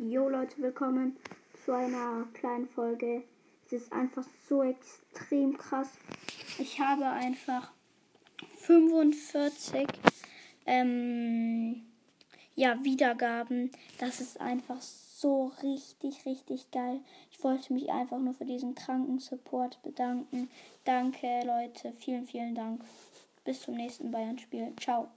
Jo Leute, willkommen zu einer kleinen Folge. Es ist einfach so extrem krass. Ich habe einfach 45 ähm, ja, Wiedergaben. Das ist einfach so richtig, richtig geil. Ich wollte mich einfach nur für diesen kranken Support bedanken. Danke, Leute. Vielen, vielen Dank. Bis zum nächsten Bayern-Spiel. Ciao.